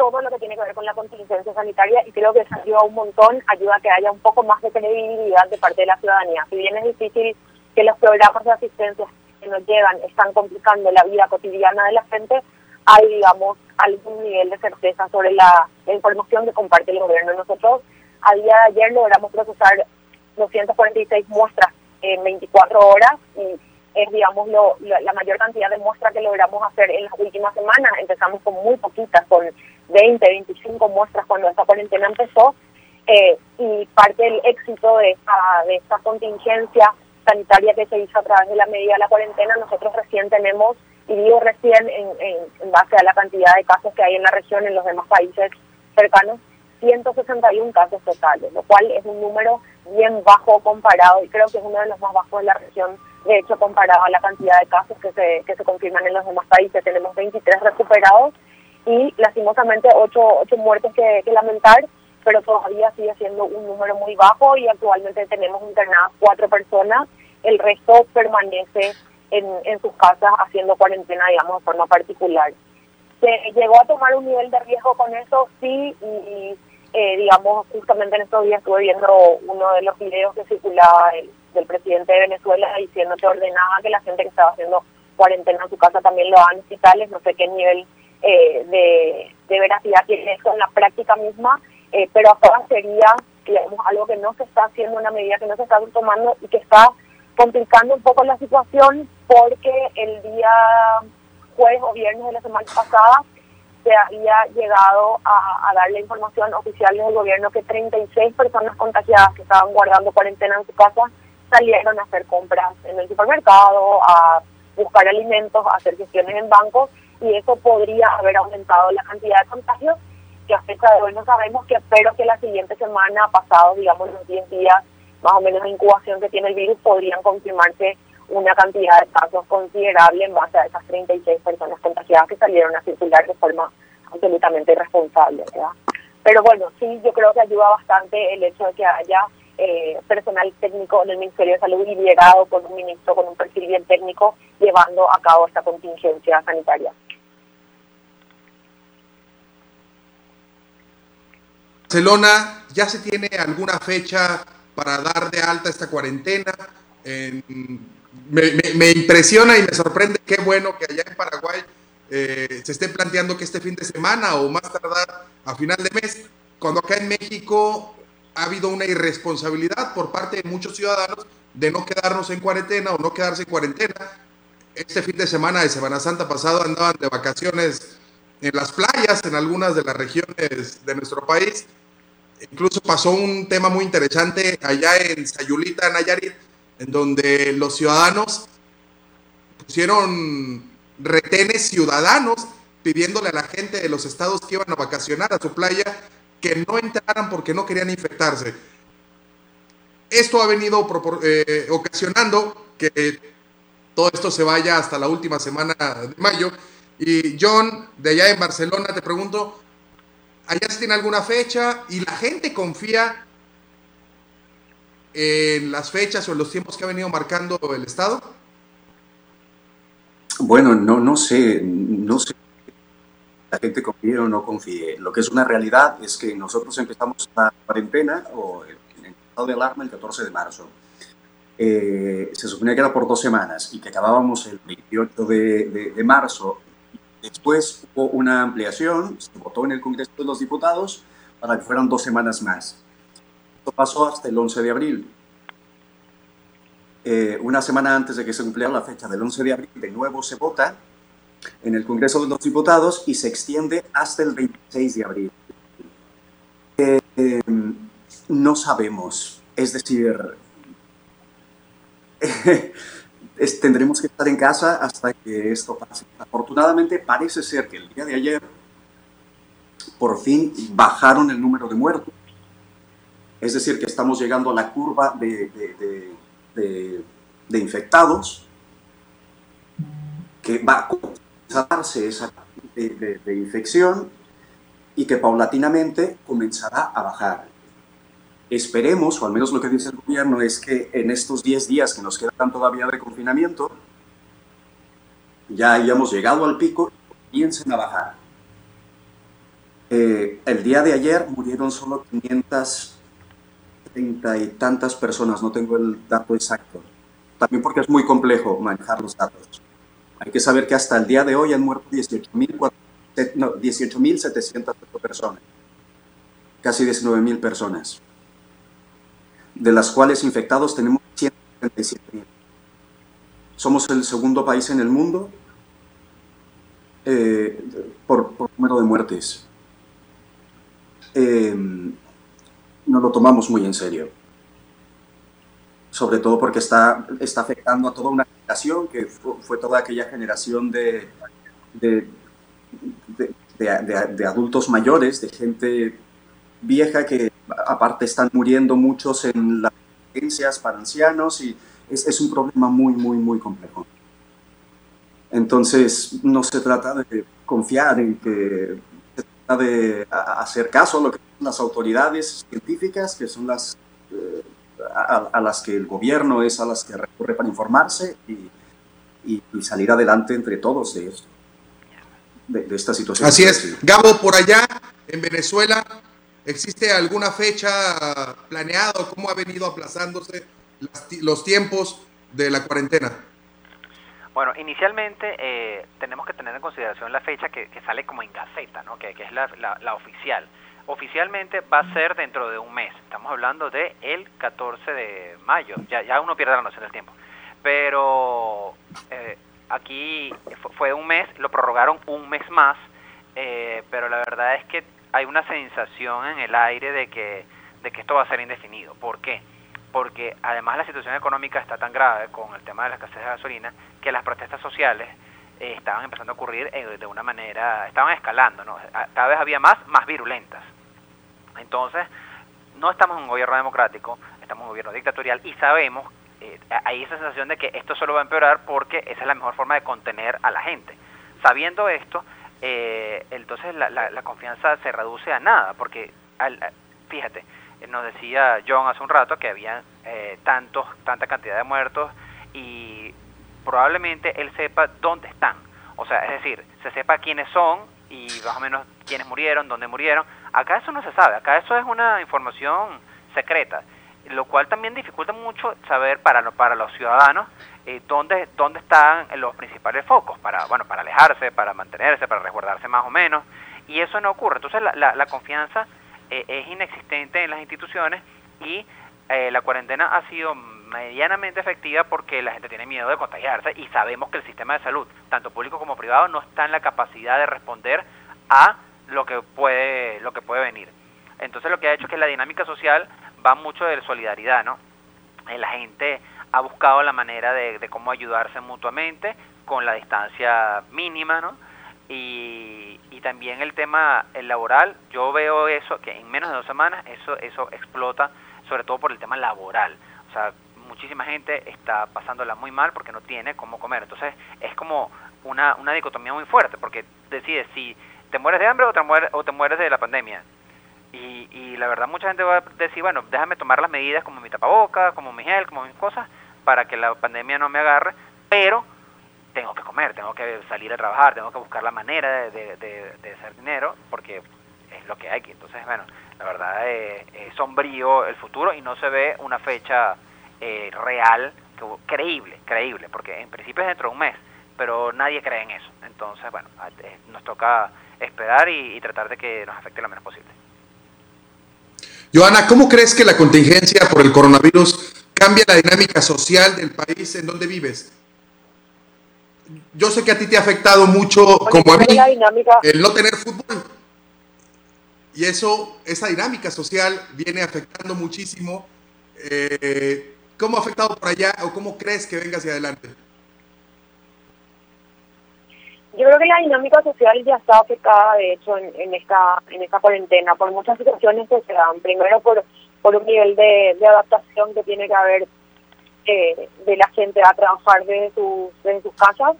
todo lo que tiene que ver con la contingencia sanitaria y creo que eso ayuda un montón, ayuda a que haya un poco más de credibilidad de parte de la ciudadanía. Si bien es difícil que los programas de asistencia que nos llegan están complicando la vida cotidiana de la gente, hay, digamos, algún nivel de certeza sobre la, información que comparte el gobierno. Nosotros a día de ayer logramos procesar 246 muestras en 24 horas y es, digamos, lo, la mayor cantidad de muestras que logramos hacer en las últimas semanas. Empezamos con muy poquitas, con 20, 25 muestras cuando esta cuarentena empezó eh, y parte del éxito de esta, de esta contingencia sanitaria que se hizo a través de la medida de la cuarentena, nosotros recién tenemos, y digo recién en, en, base a la cantidad de casos que hay en la región, en los demás países cercanos, 161 casos totales, lo cual es un número bien bajo comparado y creo que es uno de los más bajos de la región, de hecho comparado a la cantidad de casos que se, que se confirman en los demás países. Tenemos 23 recuperados y lastimosamente ocho, ocho muertes que, lamentar, pero todavía sigue siendo un número muy bajo y actualmente tenemos internadas cuatro personas, el resto permanece en, en sus casas haciendo cuarentena, digamos, de forma particular. Se llegó a tomar un nivel de riesgo con eso, sí, y eh, digamos, justamente en estos días estuve viendo uno de los videos que circulaba del presidente de Venezuela diciendo que ordenaba que la gente que estaba haciendo cuarentena en su casa también lo hagan hospitales, no sé qué nivel eh, de, de, veracidad tiene eso en la práctica misma, eh, pero ahora sería digamos, algo que no se está haciendo, una medida que no se está tomando y que está complicando un poco la situación porque el día jueves o viernes de la semana pasada se había llegado a, dar la información oficial del gobierno que 36 personas contagiadas que estaban guardando cuarentena en su casa salieron a hacer compras en el supermercado, a buscar alimentos, a hacer gestiones en bancos y eso podría haber aumentado la cantidad de contagios que a fecha de hoy no sabemos que espero que la siguiente semana, pasado digamos los 10 días más o menos de incubación que tiene el virus, podrían confirmarse una cantidad de casos considerable en base a esas 36 personas contagiadas que salieron a circular de forma absolutamente irresponsable. Pero bueno, sí, yo creo que ayuda bastante el hecho de que haya eh, personal técnico en el Ministerio de Salud y liderado por un ministro con un perfil bien técnico llevando a cabo esta contingencia sanitaria. Barcelona, ¿ya se tiene alguna fecha para dar de alta esta cuarentena? me, impresiona y me sorprende qué bueno que allá en Paraguay eh, se esté planteando que este fin de semana o más tardar a final de mes, cuando acá en México ha habido una irresponsabilidad por parte de muchos ciudadanos de no quedarnos en cuarentena o no quedarse en cuarentena. Este fin de semana de Semana Santa pasado andaban de vacaciones en las playas, en algunas de las regiones de nuestro país. Incluso pasó un tema muy interesante allá en Sayulita, Nayarit, en donde los ciudadanos pusieron retenes ciudadanos pidiéndole a la gente de los estados que iban a vacacionar a su playa que no entraran porque no querían infectarse. Esto ha venido eh, ocasionando que todo esto se vaya hasta la última semana de mayo. Y John, de allá en Barcelona, te pregunto, ¿allá se tiene alguna fecha y la gente confía en las fechas o en los tiempos que ha venido marcando el Estado? Bueno, no, no sé, no sé la gente confíe o no confíe. Lo que es una realidad es que nosotros empezamos la cuarentena o el estado de alarma el 14 de marzo. Eh, se suponía que era por dos semanas y que acabábamos el 28 de, de, marzo. Después hubo una ampliación, se votó en el Congreso de los Diputados para que fueran dos semanas más. Esto pasó hasta el 11 de abril. Eh, una semana antes de que se cumpliera la fecha del 11 de abril, de nuevo se vota en el Congreso de los Diputados y se extiende hasta el 26 de abril. Eh, no sabemos, es decir, tendremos que estar en casa hasta que esto pase. Afortunadamente parece ser que el día de ayer por fin bajaron el número de muertos, es decir, que estamos llegando a la curva de, infectados, que va a darse esa de, infección y que paulatinamente comenzará a bajar. Esperemos, o al menos lo que dice el gobierno, es que en estos 10 días que nos quedan todavía de confinamiento, ya hayamos llegado al pico y comiencen a bajar. Eh, el día de ayer murieron solo 530 y tantas personas, no tengo el dato exacto, también porque es muy complejo manejar los datos. Hay que saber que hasta el día de hoy han muerto 18.700 personas, casi 19.000 personas, de las cuales infectados tenemos 137.000. Somos el segundo país en el mundo eh, por, número de muertes. Eh, no lo tomamos muy en serio sobre todo porque está, está afectando a toda una generación, que fue, toda aquella generación de, de, de, adultos mayores, de gente vieja que aparte están muriendo muchos en las residencias para ancianos y es, es, un problema muy, muy, muy complejo. Entonces, no se trata de confiar en que se trata de hacer caso a lo que son las autoridades científicas, que son las eh, a, las que el gobierno es a las que recurre para informarse y, salir adelante entre todos de esto, de, esta situación. Así es. Gabo, por allá en Venezuela, ¿existe alguna fecha planeada o cómo ha venido aplazándose los tiempos de la cuarentena? Bueno, inicialmente eh, tenemos que tener en consideración la fecha que, sale como en Gaceta, ¿no? que, es la oficial oficialmente va a ser dentro de un mes. Estamos hablando de el 14 de mayo. Ya, ya uno pierde la noción del tiempo. Pero eh, aquí fue un mes, lo prorrogaron un mes más, eh, pero la verdad es que hay una sensación en el aire de que, de que esto va a ser indefinido. ¿Por qué? Porque además la situación económica está tan grave con el tema de la escasez de gasolina que las protestas sociales eh, estaban empezando a ocurrir de una manera, estaban escalando, ¿no? Cada vez había más, más virulentas. Entonces, no estamos en un gobierno democrático, estamos en un gobierno dictatorial y sabemos, eh, hay esa sensación de que esto solo va a empeorar porque esa es la mejor forma de contener a la gente. Sabiendo esto, eh, entonces la, la, confianza se reduce a nada, porque al, fíjate, nos decía John hace un rato que había eh, tantos, tanta cantidad de muertos y probablemente él sepa dónde están. O sea, es decir, se sepa quiénes son y más o menos quiénes murieron, dónde murieron. Acá eso no se sabe, acá eso es una información secreta, lo cual también dificulta mucho saber para, para los ciudadanos eh, dónde, dónde están los principales focos, para, bueno, para alejarse, para mantenerse, para resguardarse más o menos, y eso no ocurre. Entonces la, la, confianza eh, es inexistente en las instituciones y eh, la cuarentena ha sido medianamente efectiva porque la gente tiene miedo de contagiarse y sabemos que el sistema de salud, tanto público como privado, no está en la capacidad de responder a lo que puede, lo que puede venir. Entonces lo que ha hecho es que la dinámica social va mucho de solidaridad, ¿no? Eh, la gente ha buscado la manera de, cómo ayudarse mutuamente con la distancia mínima, ¿no? Y, y también el tema el laboral, yo veo eso, que en menos de dos semanas eso, eso explota, sobre todo por el tema laboral. O sea, muchísima gente está pasándola muy mal porque no tiene cómo comer. Entonces es como una, una dicotomía muy fuerte porque decides si te mueres de hambre o te mueres, o te mueres de la pandemia. Y, y la verdad mucha gente va a decir, bueno, déjame tomar las medidas como mi tapaboca, como mi gel, como mis cosas, para que la pandemia no me agarre, pero tengo que comer, tengo que salir a trabajar, tengo que buscar la manera de, hacer dinero, porque es lo que hay. Entonces, bueno, la verdad es, es sombrío el futuro y no se ve una fecha eh, real, creíble, creíble, porque en principio es dentro de un mes, pero nadie cree en eso. Entonces, bueno, eh, nos toca esperar y, tratar de que nos afecte lo menos posible. Joana, ¿cómo crees que la contingencia por el coronavirus cambia la dinámica social del país en donde vives? Yo sé que a ti te ha afectado mucho, como a mí, el no tener fútbol. Y eso, esa dinámica social viene afectando muchísimo. Eh, ¿Cómo ha afectado por allá o cómo crees que venga hacia adelante? Yo creo que la dinámica social ya está afectada, de hecho, en, esta en esta cuarentena, por muchas situaciones que se dan. Primero, por, por un nivel de, adaptación que tiene que haber eh, de la gente a trabajar desde, sus desde sus casas,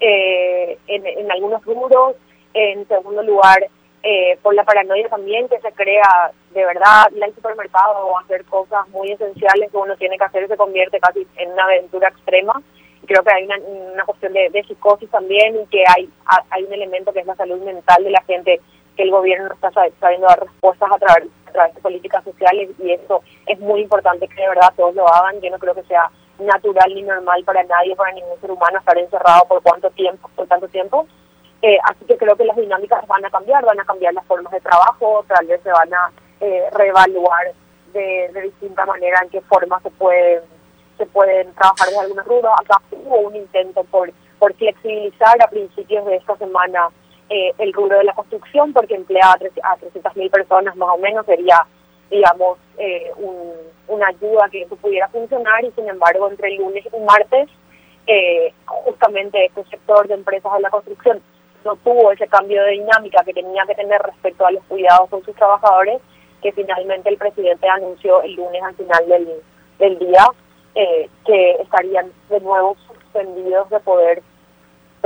eh, en, en algunos rubros. En segundo lugar, eh, por la paranoia también que se crea de verdad ir al supermercado o hacer cosas muy esenciales que uno tiene que hacer se convierte casi en una aventura extrema. Creo que hay una, una cuestión de, psicosis también y que hay, hay un elemento que es la salud mental de la gente que el gobierno no está sabiendo dar respuestas a través, a través de políticas sociales y eso es muy importante que de verdad todos lo hagan. Yo no creo que sea natural ni normal para nadie, para ningún ser humano estar encerrado por cuánto tiempo, por tanto tiempo eh, así que creo que las dinámicas van a cambiar, van a cambiar las formas de trabajo, tal vez se van a eh, reevaluar de, de distinta manera en qué forma se pueden se pueden trabajar de alguna ruta. Acá hubo un intento por, por flexibilizar a principios de esta semana eh, el rubro de la construcción, porque emplea a 300.000 personas más o menos, sería, digamos, eh, un, una ayuda que eso pudiera funcionar y sin embargo entre el lunes y martes, eh, justamente este sector de empresas de la construcción no tuvo ese cambio de dinámica que tenía que tener respecto a los cuidados con sus trabajadores, que finalmente el presidente anunció el lunes al final del, del día eh, que estarían de nuevo suspendidos de poder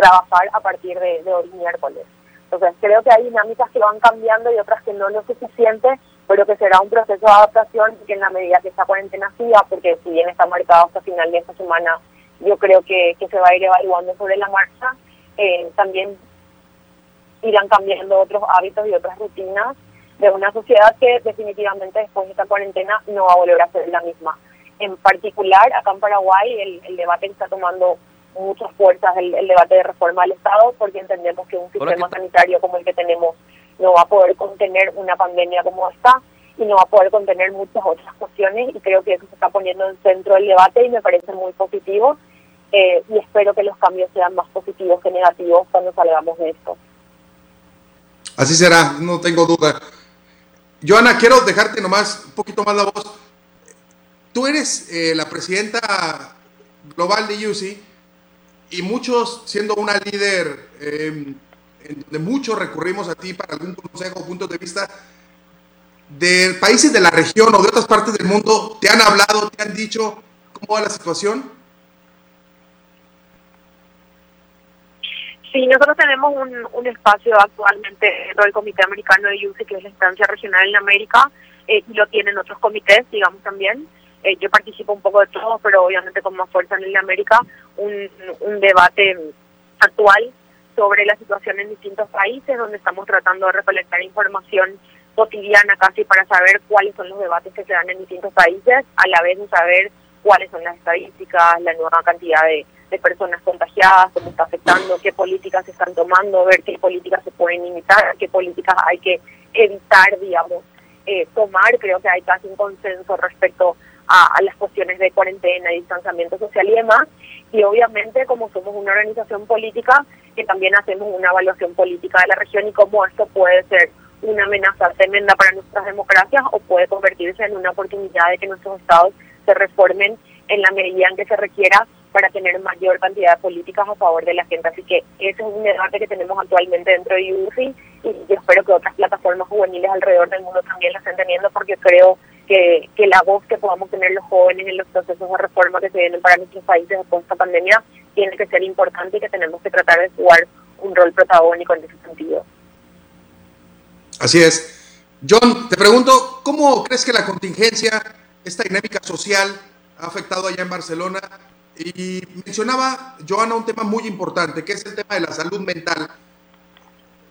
trabajar a partir de, de hoy miércoles. Entonces creo que hay dinámicas que van cambiando y otras que no lo suficiente, pero que será un proceso de adaptación que en la medida que esta cuarentena siga, porque si bien está marcado hasta final de esta semana, yo creo que, que se va a ir evaluando sobre la marcha, eh, también irán cambiando otros hábitos y otras rutinas de una sociedad que definitivamente después de esta cuarentena no va a volver a ser la misma. En particular, acá en Paraguay, el, el debate está tomando muchas fuerzas, el, debate de reforma del Estado, porque entendemos que un sistema sanitario como el que tenemos no va a poder contener una pandemia como esta y no va a poder contener muchas otras cuestiones y creo que eso se está poniendo en centro del debate y me parece muy positivo eh, y espero que los cambios sean más positivos que negativos cuando salgamos de esto. Así será, no tengo duda. Joana, quiero dejarte nomás un poquito más la voz. Tú eres eh, la presidenta global de UCI y muchos, siendo una líder em, de muchos recurrimos a ti para algún consejo o punto de vista de países de la región o de otras partes del mundo, ¿te han hablado, te han dicho cómo va la situación? Sí, nosotros tenemos un, un espacio actualmente dentro del Comité Americano de UCI, que es la instancia regional en América, eh, y lo tienen otros comités, digamos también. Eh, yo participo un poco de todo, pero obviamente con más fuerza en el América, un, debate actual sobre la situación en distintos países, donde estamos tratando de recolectar información cotidiana casi para saber cuáles son los debates que se dan en distintos países, a la vez de saber cuáles son las estadísticas, la nueva cantidad de, de personas contagiadas, cómo está afectando, qué políticas se están tomando, ver qué políticas se pueden imitar, qué políticas hay que evitar, digamos, eh, tomar. Creo que hay casi un consenso respecto a, a, las cuestiones de cuarentena, distanciamiento social y demás. Y obviamente, como somos una organización política, que también hacemos una evaluación política de la región y cómo esto puede ser una amenaza tremenda para nuestras democracias o puede convertirse en una oportunidad de que nuestros estados se reformen en la medida en que se requiera para tener mayor cantidad de políticas a favor de la gente. Así que ese es un debate que tenemos actualmente dentro de UCI y yo espero que otras plataformas juveniles alrededor del mundo también lo estén teniendo porque creo que, que la voz que podamos tener los jóvenes en los procesos de reforma que se vienen para nuestros países después de esta pandemia tiene que ser importante y que tenemos que tratar de jugar un rol protagónico en ese sentido. Así es. John, te pregunto, ¿cómo crees que la contingencia, esta dinámica social, ha afectado allá en Barcelona? Y mencionaba, Joana, un tema muy importante, que es el tema de la salud mental.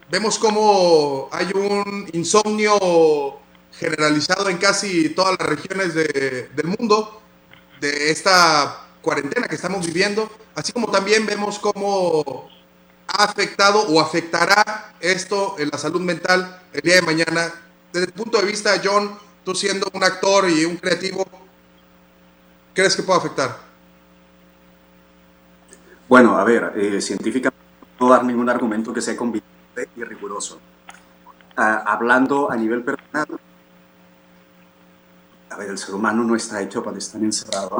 Vemos cómo hay un insomnio generalizado en casi todas las regiones de, del mundo de esta cuarentena que estamos viviendo, así como también vemos cómo ha afectado o afectará esto en la salud mental el día de mañana. Desde el punto de vista, John, tú siendo un actor y un creativo, ¿crees que puede afectar? Bueno, a ver, eh, científicamente no dar ningún argumento que sea convincente y riguroso. Ah, hablando a nivel personal, ver, el ser humano no está hecho para estar encerrado,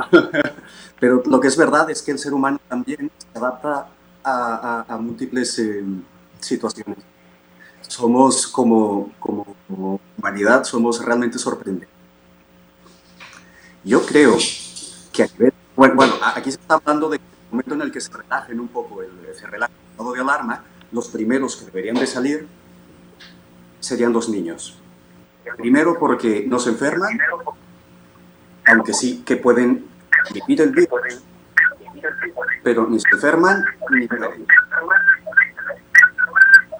pero lo que es verdad es que el ser humano también se adapta a, a, a múltiples eh, situaciones. Somos como, como, como, humanidad, somos realmente sorprendentes. Yo creo que a nivel, bueno, bueno, aquí se está hablando de el momento en el que se relajen un poco, el, se relaja el estado de alarma, los primeros que deberían de salir serían los niños. Primero porque no se enferman, aunque sí que pueden vivir el virus, pero ni se enferman ni mueren.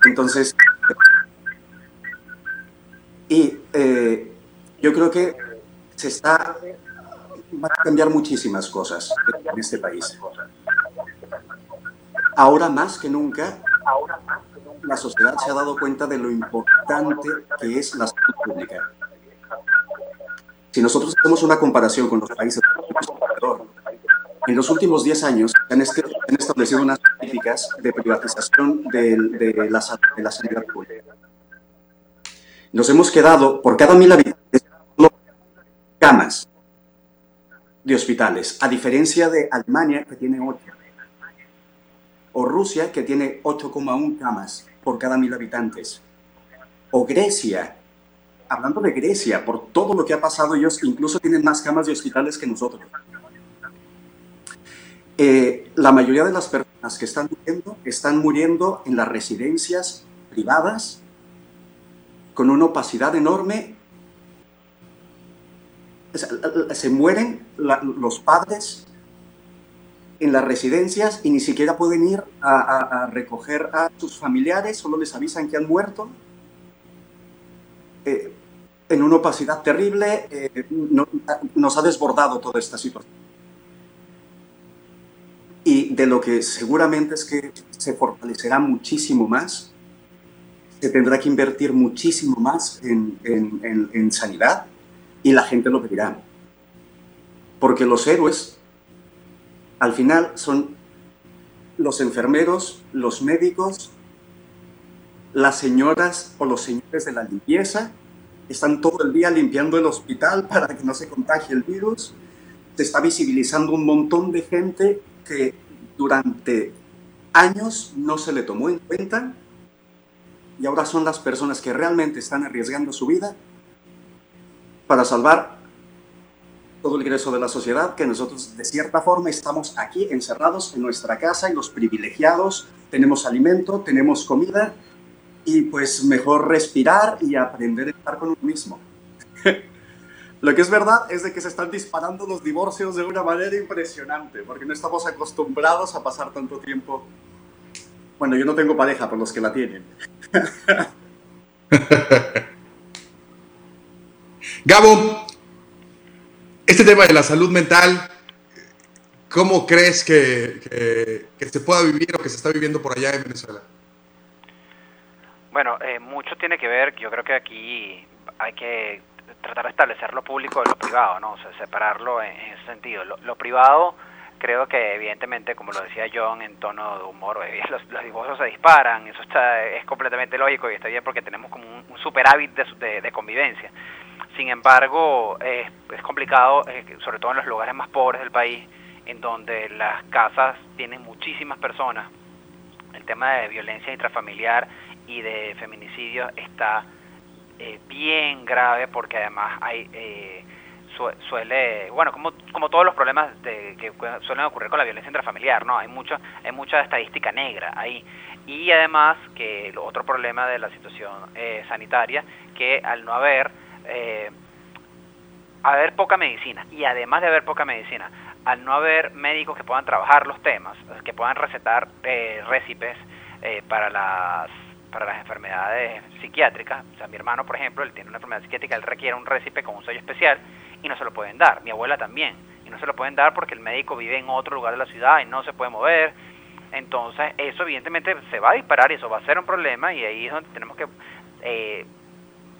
Entonces, y eh, yo creo que se está, van a cambiar muchísimas cosas en este país. Ahora más que nunca, la sociedad se ha dado cuenta de lo importante que es la salud pública. Si nosotros hacemos una comparación con los países en los últimos 10 años se han, establecido unas políticas de privatización de, de, la, de, la, sanidad pública. Nos hemos quedado, por cada mil habitantes, camas de hospitales, a diferencia de Alemania, que tiene 8, o Rusia, que tiene 8,1 camas por cada mil habitantes, o Grecia, hablando de Grecia, por todo lo que ha pasado, ellos incluso tienen más camas de hospitales que nosotros. Eh, la mayoría de las personas que están muriendo están muriendo en las residencias privadas con una opacidad enorme. Se mueren los padres en las residencias y ni siquiera pueden ir a, recoger a sus familiares, solo les avisan que han muerto. Eh, en una opacidad terrible, eh, no, nos ha desbordado toda esta situación y de lo que seguramente es que se fortalecerá muchísimo más, se tendrá que invertir muchísimo más en, en, en, en sanidad y la gente lo pedirá. Porque los héroes, al final, son los enfermeros, los médicos, las señoras o los señores de la limpieza, están todo el día limpiando el hospital para que no se contagie el virus. Se está visibilizando un montón de gente que durante años no se le tomó en cuenta y ahora son las personas que realmente están arriesgando su vida para salvar todo el grueso de la sociedad, que nosotros de cierta forma estamos aquí encerrados en nuestra casa y los privilegiados tenemos alimento, tenemos comida y pues mejor respirar y aprender a estar con uno mismo. Lo que es verdad es de que se están disparando los divorcios de una manera impresionante, porque no estamos acostumbrados a pasar tanto tiempo. Bueno, yo no tengo pareja por los que la tienen. Gabo, este tema de la salud mental, ¿cómo crees que, que, que, se pueda vivir o que se está viviendo por allá en Venezuela? Bueno, eh, mucho tiene que ver, yo creo que aquí hay que tratar de establecer lo público de lo privado, ¿no? Sea, separarlo en, en ese sentido. Lo, lo, privado, creo que evidentemente, como lo decía John, en tono de humor, eh, los, los divorcios se disparan, eso está es completamente lógico y está bien porque tenemos como un, un superávit de, de, de convivencia. Sin embargo, eh, es complicado, eh, sobre todo en los lugares más pobres del país, en donde las casas tienen muchísimas personas. El tema de violencia intrafamiliar y de feminicidio está eh, bien grave porque además hay eh, su, suele bueno como como todos los problemas de, que suelen ocurrir con la violencia intrafamiliar no hay mucho hay mucha estadística negra ahí. Y además que el otro problema de la situación eh, sanitaria que al no haber eh, haber poca medicina y además de haber poca medicina al no haber médicos que puedan trabajar los temas que puedan recetar eh, récipes eh, para las para las enfermedades psiquiátricas, o sea, mi hermano, por ejemplo, él tiene una enfermedad psiquiátrica, él requiere un récipe con un sello especial y no se lo pueden dar, mi abuela también, y no se lo pueden dar porque el médico vive en otro lugar de la ciudad y no se puede mover, entonces eso evidentemente se va a disparar y eso va a ser un problema y ahí es donde tenemos que eh,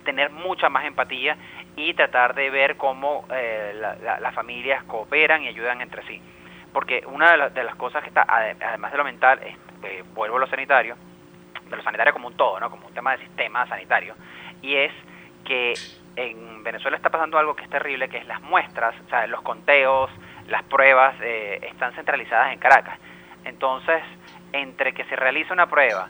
tener mucha más empatía y tratar de ver cómo eh, la, la, las familias cooperan y ayudan entre sí. Porque una de, la, de las cosas que está, además de lo mental, es, eh, vuelvo a lo sanitario, de lo sanitario como un todo, ¿no? como un tema de sistema sanitario, y es que en Venezuela está pasando algo que es terrible, que es las muestras, o sea, los conteos, las pruebas eh, están centralizadas en Caracas. Entonces, entre que se realiza una prueba,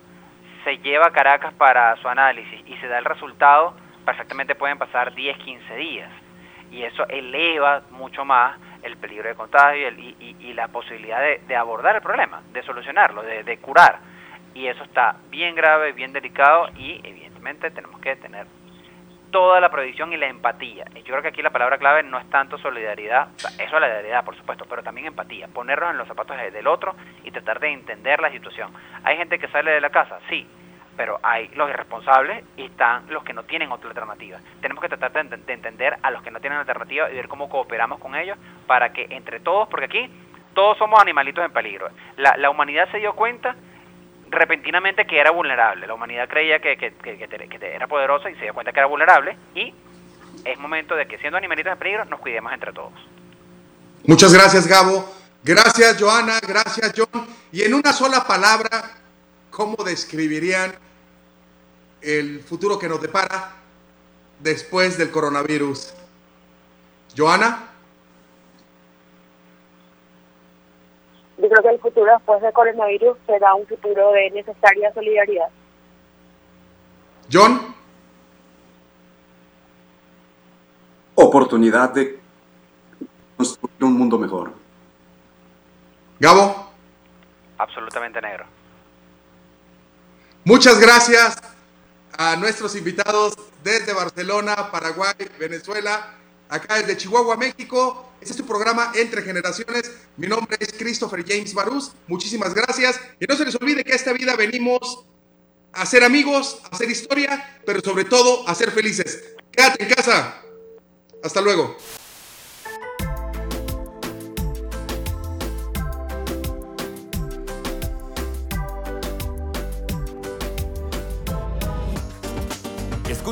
se lleva a Caracas para su análisis y se da el resultado, perfectamente pueden pasar 10, 15 días. Y eso eleva mucho más el peligro de contagio y, y, y la posibilidad de, abordar el problema, de solucionarlo, de curar y eso está bien grave, bien delicado y evidentemente tenemos que tener toda la previsión y la empatía. Yo creo que aquí la palabra clave no es tanto solidaridad, o es solidaridad por supuesto, pero también empatía, ponernos en los zapatos del otro y tratar de entender la situación. Hay gente que sale de la casa, sí, pero hay los irresponsables y están los que no tienen otra alternativa. Tenemos que tratar de, de entender a los que no tienen alternativa y ver cómo cooperamos con ellos para que entre todos, porque aquí todos somos animalitos en peligro. La humanidad se dio cuenta repentinamente que era vulnerable. La humanidad creía que, que, que, era poderosa y se dio cuenta que era vulnerable y es momento de que siendo animalitos en peligro nos cuidemos entre todos. Muchas gracias Gabo, gracias Joana, gracias John. Y en una sola palabra, ¿cómo describirían el futuro que nos depara después del coronavirus? Joana. Yo creo que el futuro después del coronavirus será un futuro de necesaria solidaridad. John. Oportunidad de construir un mundo mejor. Gabo. Absolutamente negro. Muchas gracias a nuestros invitados desde Barcelona, Paraguay, Venezuela, acá desde Chihuahua, México. Este es tu programa Entre Generaciones. Mi nombre es Christopher James Barús. Muchísimas gracias. Y no se les olvide que a esta vida venimos a ser amigos, a hacer historia, pero sobre todo a ser felices. Quédate en casa. Hasta luego.